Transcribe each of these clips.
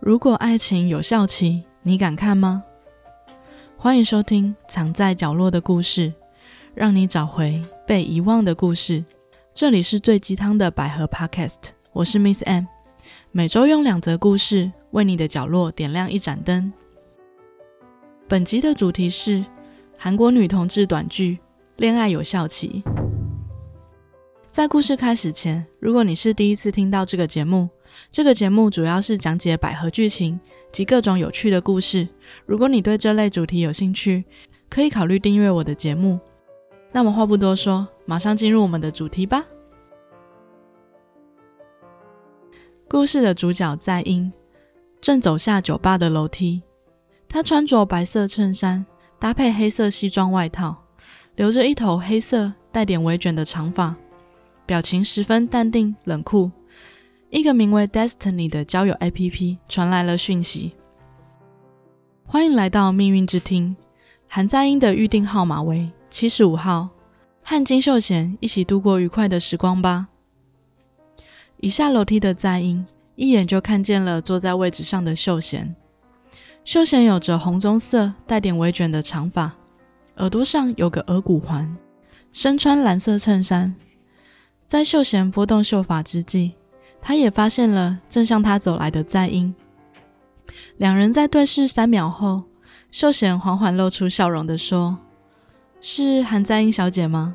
如果爱情有效期，你敢看吗？欢迎收听《藏在角落的故事》，让你找回被遗忘的故事。这里是最鸡汤的百合 Podcast，我是 Miss M，每周用两则故事为你的角落点亮一盏灯。本集的主题是韩国女同志短剧《恋爱有效期》。在故事开始前，如果你是第一次听到这个节目，这个节目主要是讲解百合剧情及各种有趣的故事。如果你对这类主题有兴趣，可以考虑订阅我的节目。那么话不多说，马上进入我们的主题吧。故事的主角在英正走下酒吧的楼梯，他穿着白色衬衫，搭配黑色西装外套，留着一头黑色带点微卷的长发，表情十分淡定冷酷。一个名为 Destiny 的交友 APP 传来了讯息：“欢迎来到命运之厅，韩在英的预定号码为七十五号，和金秀贤一起度过愉快的时光吧。”一下楼梯的在英一眼就看见了坐在位置上的秀贤。秀贤有着红棕色带点微卷的长发，耳朵上有个耳骨环，身穿蓝色衬衫。在秀贤拨动秀发之际，他也发现了正向他走来的在英，两人在对视三秒后，秀贤缓缓露出笑容的说：“是韩在英小姐吗？”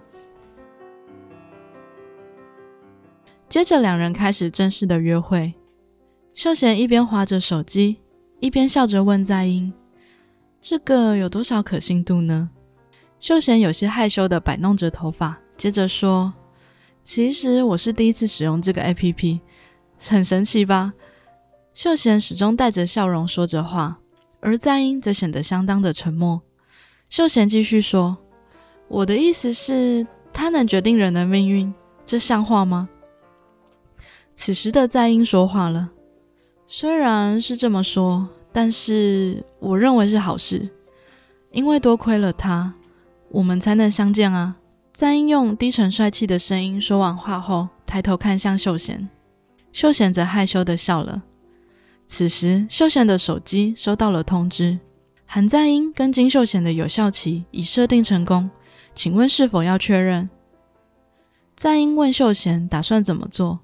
接着两人开始正式的约会。秀贤一边划着手机，一边笑着问在英：“这个有多少可信度呢？”秀贤有些害羞的摆弄着头发，接着说：“其实我是第一次使用这个 APP。”很神奇吧？秀贤始终带着笑容说着话，而在英则显得相当的沉默。秀贤继续说：“我的意思是，他能决定人的命运，这像话吗？”此时的在英说话了：“虽然是这么说，但是我认为是好事，因为多亏了他，我们才能相见啊。”在英用低沉帅气的声音说完话后，抬头看向秀贤。秀贤则害羞的笑了。此时，秀贤的手机收到了通知，韩在英跟金秀贤的有效期已设定成功，请问是否要确认？在英问秀贤打算怎么做。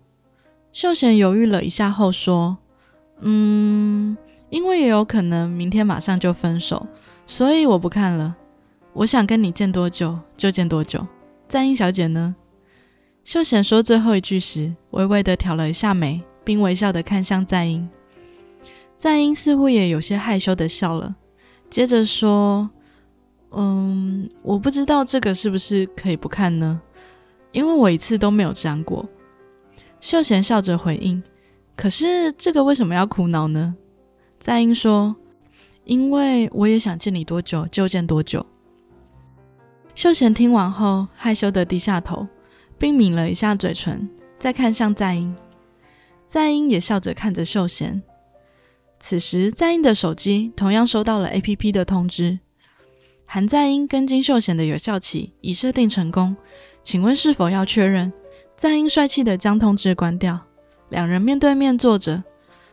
秀贤犹豫了一下后说：“嗯，因为也有可能明天马上就分手，所以我不看了。我想跟你见多久就见多久。在英小姐呢？”秀贤说最后一句时，微微的挑了一下眉，并微笑的看向在英。在英似乎也有些害羞的笑了，接着说：“嗯，我不知道这个是不是可以不看呢？因为我一次都没有这样过。”秀贤笑着回应：“可是这个为什么要苦恼呢？”在英说：“因为我也想见你多久就见多久。”秀贤听完后，害羞的低下头。并抿了一下嘴唇，再看向在英，在英也笑着看着秀贤。此时，在英的手机同样收到了 APP 的通知，韩在英跟金秀贤的有效期已设定成功，请问是否要确认？在英帅气的将通知关掉，两人面对面坐着，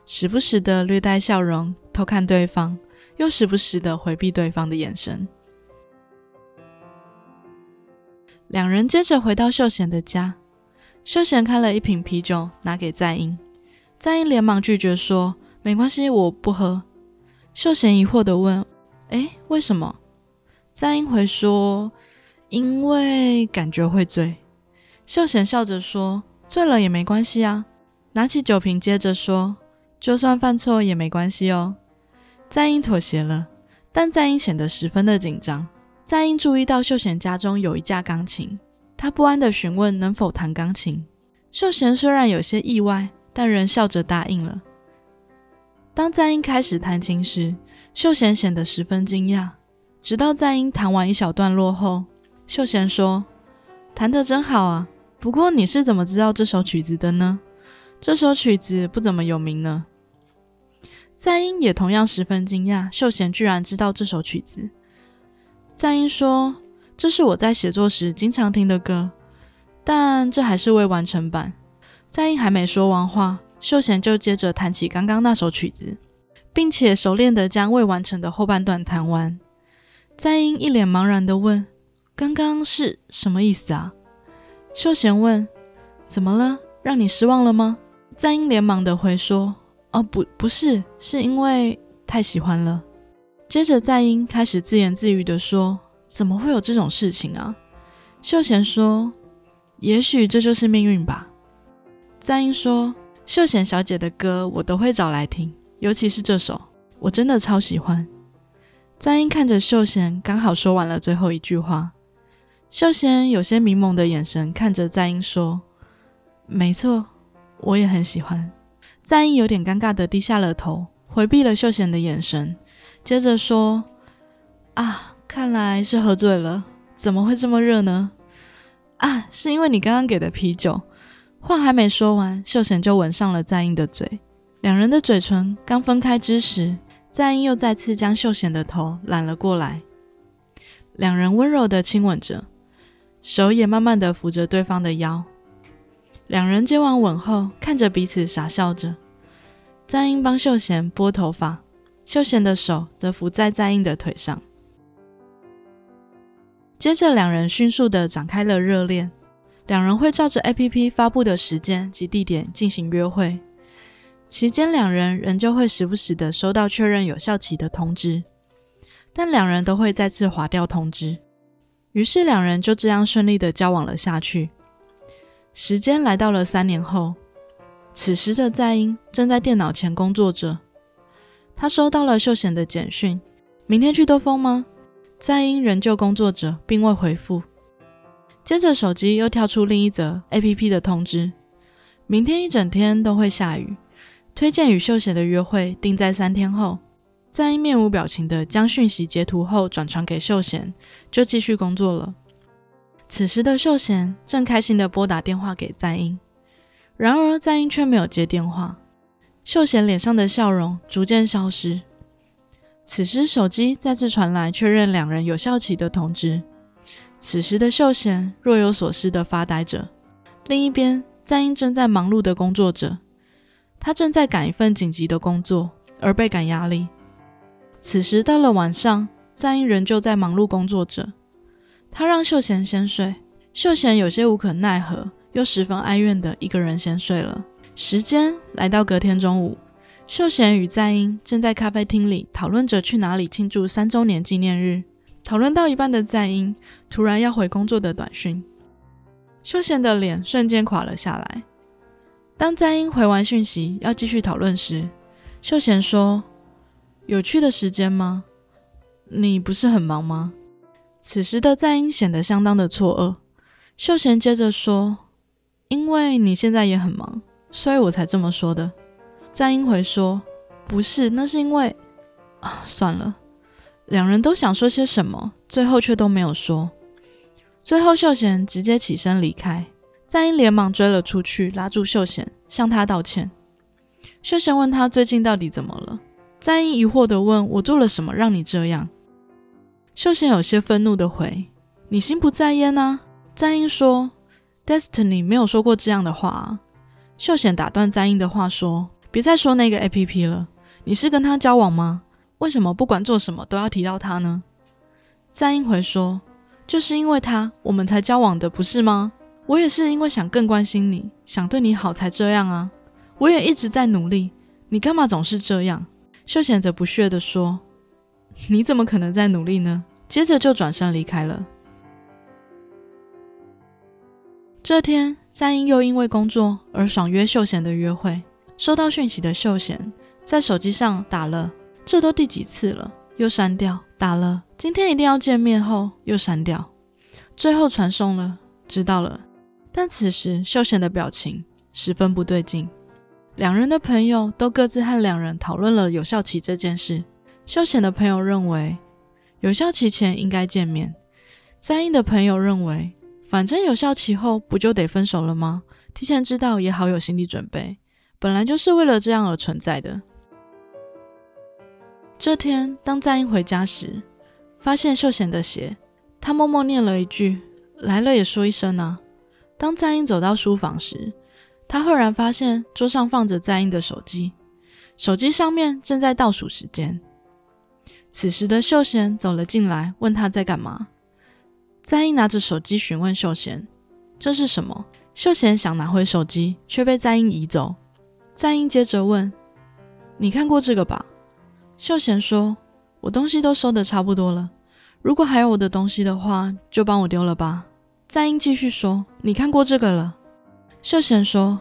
时不时的略带笑容，偷看对方，又时不时的回避对方的眼神。两人接着回到秀贤的家，秀贤开了一瓶啤酒拿给在英，在英连忙拒绝说：“没关系，我不喝。”秀贤疑惑的问：“哎，为什么？”在英回说：“因为感觉会醉。”秀贤笑着说：“醉了也没关系啊。”拿起酒瓶，接着说：“就算犯错也没关系哦。”在英妥协了，但在英显得十分的紧张。在英注意到秀贤家中有一架钢琴，他不安地询问能否弹钢琴。秀贤虽然有些意外，但仍笑着答应了。当在英开始弹琴时，秀贤显得十分惊讶。直到在英弹完一小段落后，秀贤说：“弹得真好啊！不过你是怎么知道这首曲子的呢？这首曲子不怎么有名呢。”在英也同样十分惊讶，秀贤居然知道这首曲子。在英说：“这是我在写作时经常听的歌，但这还是未完成版。”在英还没说完话，秀贤就接着弹起刚刚那首曲子。并且熟练地将未完成的后半段弹完。在英一脸茫然地问：“刚刚是什么意思啊？”秀贤问：“怎么了？让你失望了吗？”在英连忙地回说：“哦，不，不是，是因为太喜欢了。”接着，在英开始自言自语地说：“怎么会有这种事情啊？”秀贤说：“也许这就是命运吧。”在英说：“秀贤小姐的歌我都会找来听，尤其是这首，我真的超喜欢。”在英看着秀贤，刚好说完了最后一句话。秀贤有些迷蒙的眼神看着在英说：“没错，我也很喜欢。”在英有点尴尬的低下了头，回避了秀贤的眼神，接着说：“啊，看来是喝醉了。怎么会这么热呢？啊，是因为你刚刚给的啤酒。”话还没说完，秀贤就吻上了在英的嘴。两人的嘴唇刚分开之时。在英又再次将秀贤的头揽了过来，两人温柔的亲吻着，手也慢慢的扶着对方的腰。两人接完吻后，看着彼此傻笑着。在英帮秀贤拨头发，秀贤的手则扶在在英的腿上。接着，两人迅速的展开了热恋。两人会照着 A P P 发布的时间及地点进行约会。期间，两人仍旧会时不时的收到确认有效期的通知，但两人都会再次划掉通知。于是，两人就这样顺利的交往了下去。时间来到了三年后，此时的在英正在电脑前工作着。他收到了秀贤的简讯：“明天去兜风吗？”在英仍旧工作着，并未回复。接着，手机又跳出另一则 APP 的通知：“明天一整天都会下雨。”推荐与秀贤的约会定在三天后。在英面无表情的将讯息截图后转传给秀贤，就继续工作了。此时的秀贤正开心的拨打电话给在英，然而在英却没有接电话。秀贤脸上的笑容逐渐消失。此时手机再次传来确认两人有效期的通知。此时的秀贤若有所思的发呆着。另一边，在英正在忙碌的工作着。他正在赶一份紧急的工作，而倍感压力。此时到了晚上，在英仍旧在忙碌工作着。他让秀贤先睡，秀贤有些无可奈何，又十分哀怨的一个人先睡了。时间来到隔天中午，秀贤与在英正在咖啡厅里讨论着去哪里庆祝三周年纪念日。讨论到一半的在英突然要回工作的短讯，秀贤的脸瞬间垮了下来。当在英回完讯息要继续讨论时，秀贤说：“有趣的时间吗？你不是很忙吗？”此时的在英显得相当的错愕。秀贤接着说：“因为你现在也很忙，所以我才这么说的。”在英回说：“不是，那是因为……啊，算了。”两人都想说些什么，最后却都没有说。最后，秀贤直接起身离开。在英连忙追了出去，拉住秀贤，向他道歉。秀贤问他最近到底怎么了。在英疑惑地问：“我做了什么让你这样？”秀贤有些愤怒地回：“你心不在焉啊。”在英说：“Destiny 没有说过这样的话。”秀贤打断在英的话说：“别再说那个 A P P 了。你是跟他交往吗？为什么不管做什么都要提到他呢？”在英回说：“就是因为他，我们才交往的，不是吗？”我也是因为想更关心你，想对你好才这样啊！我也一直在努力，你干嘛总是这样？秀贤则不屑地说：“你怎么可能在努力呢？”接着就转身离开了。这天，在英又因为工作而爽约秀贤的约会。收到讯息的秀贤在手机上打了“这都第几次了”，又删掉；打了“今天一定要见面”后又删掉，最后传送了“知道了”。但此时，秀贤的表情十分不对劲。两人的朋友都各自和两人讨论了有效期这件事。秀贤的朋友认为，有效期前应该见面；在英的朋友认为，反正有效期后不就得分手了吗？提前知道也好有心理准备，本来就是为了这样而存在的。这天，当在英回家时，发现秀贤的鞋，他默默念了一句：“来了也说一声啊。”当在英走到书房时，他赫然发现桌上放着在英的手机。手机上面正在倒数时间。此时的秀贤走了进来，问他在干嘛。在英拿着手机询问秀贤：“这是什么？”秀贤想拿回手机，却被在英移走。在英接着问：“你看过这个吧？”秀贤说：“我东西都收的差不多了，如果还有我的东西的话，就帮我丢了吧。”在英继续说：“你看过这个了。”秀贤说：“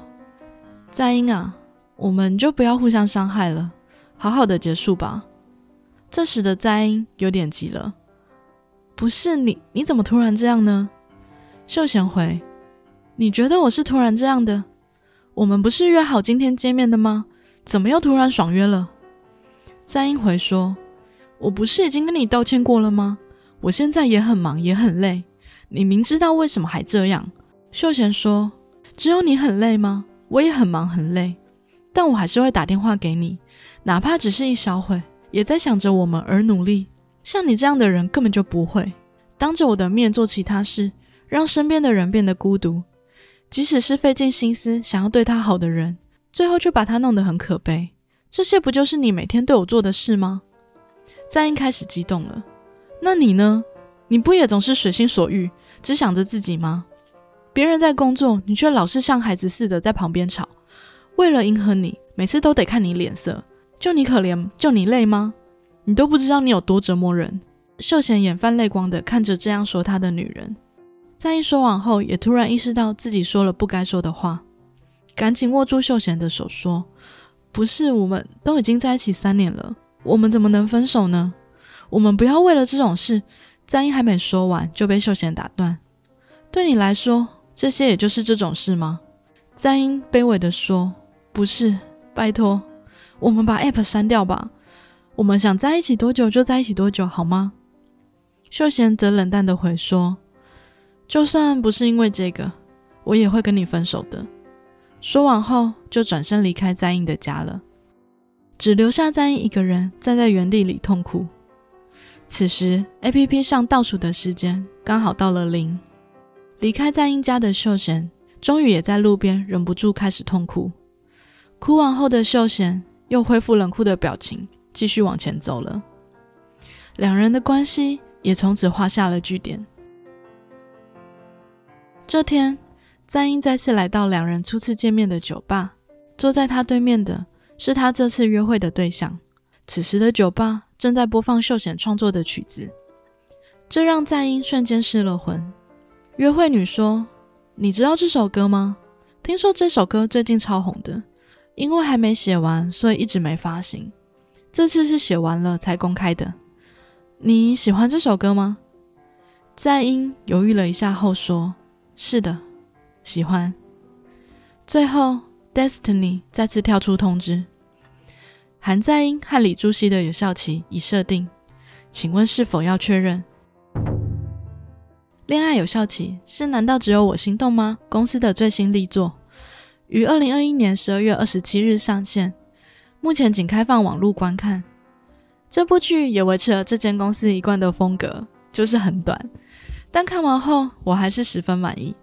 在英啊，我们就不要互相伤害了，好好的结束吧。”这时的在英有点急了：“不是你，你怎么突然这样呢？”秀贤回：“你觉得我是突然这样的？我们不是约好今天见面的吗？怎么又突然爽约了？”三英回说：“我不是已经跟你道歉过了吗？我现在也很忙，也很累。”你明知道为什么还这样？秀贤说：“只有你很累吗？我也很忙很累，但我还是会打电话给你，哪怕只是一小会，也在想着我们而努力。像你这样的人根本就不会当着我的面做其他事，让身边的人变得孤独。即使是费尽心思想要对他好的人，最后却把他弄得很可悲。这些不就是你每天对我做的事吗？”在英开始激动了。那你呢？你不也总是随心所欲？只想着自己吗？别人在工作，你却老是像孩子似的在旁边吵。为了迎合你，每次都得看你脸色。就你可怜，就你累吗？你都不知道你有多折磨人。秀贤眼泛泪光的看着这样说他的女人，在一说完后，也突然意识到自己说了不该说的话，赶紧握住秀贤的手说：“不是，我们都已经在一起三年了，我们怎么能分手呢？我们不要为了这种事。”在英还没说完，就被秀贤打断。对你来说，这些也就是这种事吗？在英卑微的说：“不是，拜托，我们把 App 删掉吧。我们想在一起多久就在一起多久，好吗？”秀贤则冷淡地回说：“就算不是因为这个，我也会跟你分手的。”说完后，就转身离开在英的家了，只留下在英一个人站在原地里痛哭。此时，A P P 上倒数的时间刚好到了零。离开在英家的秀贤，终于也在路边忍不住开始痛哭。哭完后的秀贤又恢复冷酷的表情，继续往前走了。两人的关系也从此画下了句点。这天，赞英再次来到两人初次见面的酒吧，坐在他对面的是他这次约会的对象。此时的酒吧。正在播放秀贤创作的曲子，这让赞英瞬间失了魂。约会女说：“你知道这首歌吗？听说这首歌最近超红的，因为还没写完，所以一直没发行。这次是写完了才公开的。你喜欢这首歌吗？”在英犹豫了一下后说：“是的，喜欢。”最后，Destiny 再次跳出通知。韩在英和李朱熹的有效期已设定，请问是否要确认？恋爱有效期是难道只有我心动吗？公司的最新力作，于二零二一年十二月二十七日上线，目前仅开放网络观看。这部剧也维持了这间公司一贯的风格，就是很短。但看完后我还是十分满意，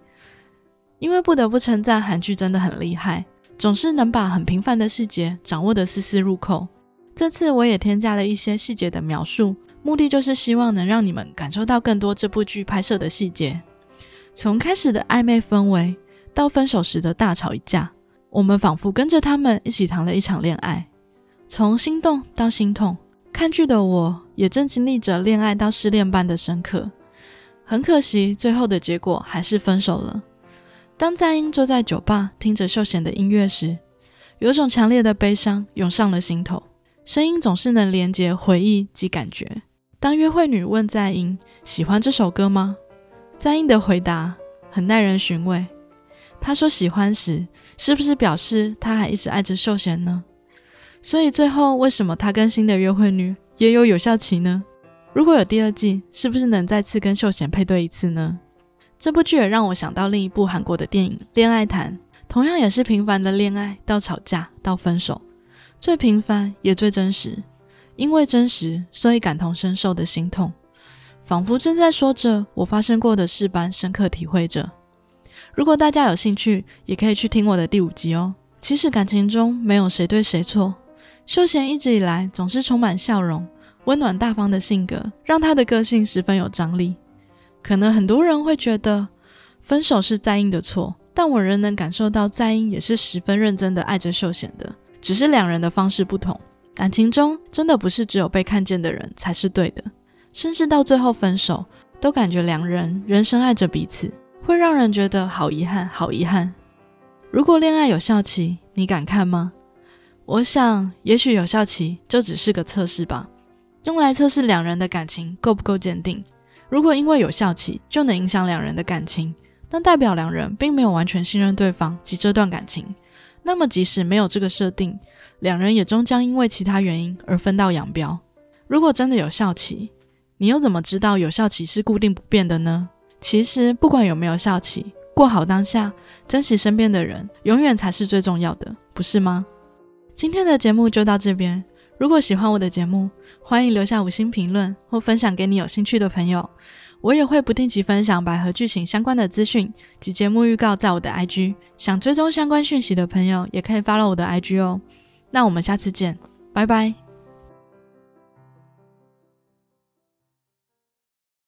因为不得不称赞韩剧真的很厉害。总是能把很平凡的细节掌握得丝丝入扣。这次我也添加了一些细节的描述，目的就是希望能让你们感受到更多这部剧拍摄的细节。从开始的暧昧氛围，到分手时的大吵一架，我们仿佛跟着他们一起谈了一场恋爱。从心动到心痛，看剧的我也正经历着恋爱到失恋般的深刻。很可惜，最后的结果还是分手了。当在英坐在酒吧听着秀贤的音乐时，有种强烈的悲伤涌上了心头。声音总是能连接回忆及感觉。当约会女问在英喜欢这首歌吗？在英的回答很耐人寻味。她说喜欢时，是不是表示他还一直爱着秀贤呢？所以最后为什么他跟新的约会女也有有效期呢？如果有第二季，是不是能再次跟秀贤配对一次呢？这部剧也让我想到另一部韩国的电影《恋爱谈》，同样也是平凡的恋爱到吵架到分手，最平凡也最真实。因为真实，所以感同身受的心痛，仿佛正在说着我发生过的事般深刻体会着。如果大家有兴趣，也可以去听我的第五集哦。其实感情中没有谁对谁错，秀贤一直以来总是充满笑容、温暖大方的性格，让他的个性十分有张力。可能很多人会觉得分手是在英的错，但我仍能感受到在英也是十分认真的爱着秀贤的，只是两人的方式不同。感情中真的不是只有被看见的人才是对的，甚至到最后分手，都感觉两人仍深爱着彼此，会让人觉得好遗憾，好遗憾。如果恋爱有效期，你敢看吗？我想，也许有效期就只是个测试吧，用来测试两人的感情够不够坚定。如果因为有效期就能影响两人的感情，那代表两人并没有完全信任对方及这段感情。那么，即使没有这个设定，两人也终将因为其他原因而分道扬镳。如果真的有效期，你又怎么知道有效期是固定不变的呢？其实，不管有没有效期，过好当下，珍惜身边的人，永远才是最重要的，不是吗？今天的节目就到这边。如果喜欢我的节目，欢迎留下五星评论或分享给你有兴趣的朋友。我也会不定期分享百合剧情相关的资讯及节目预告在我的 IG，想追踪相关讯息的朋友也可以 follow 我的 IG 哦。那我们下次见，拜拜。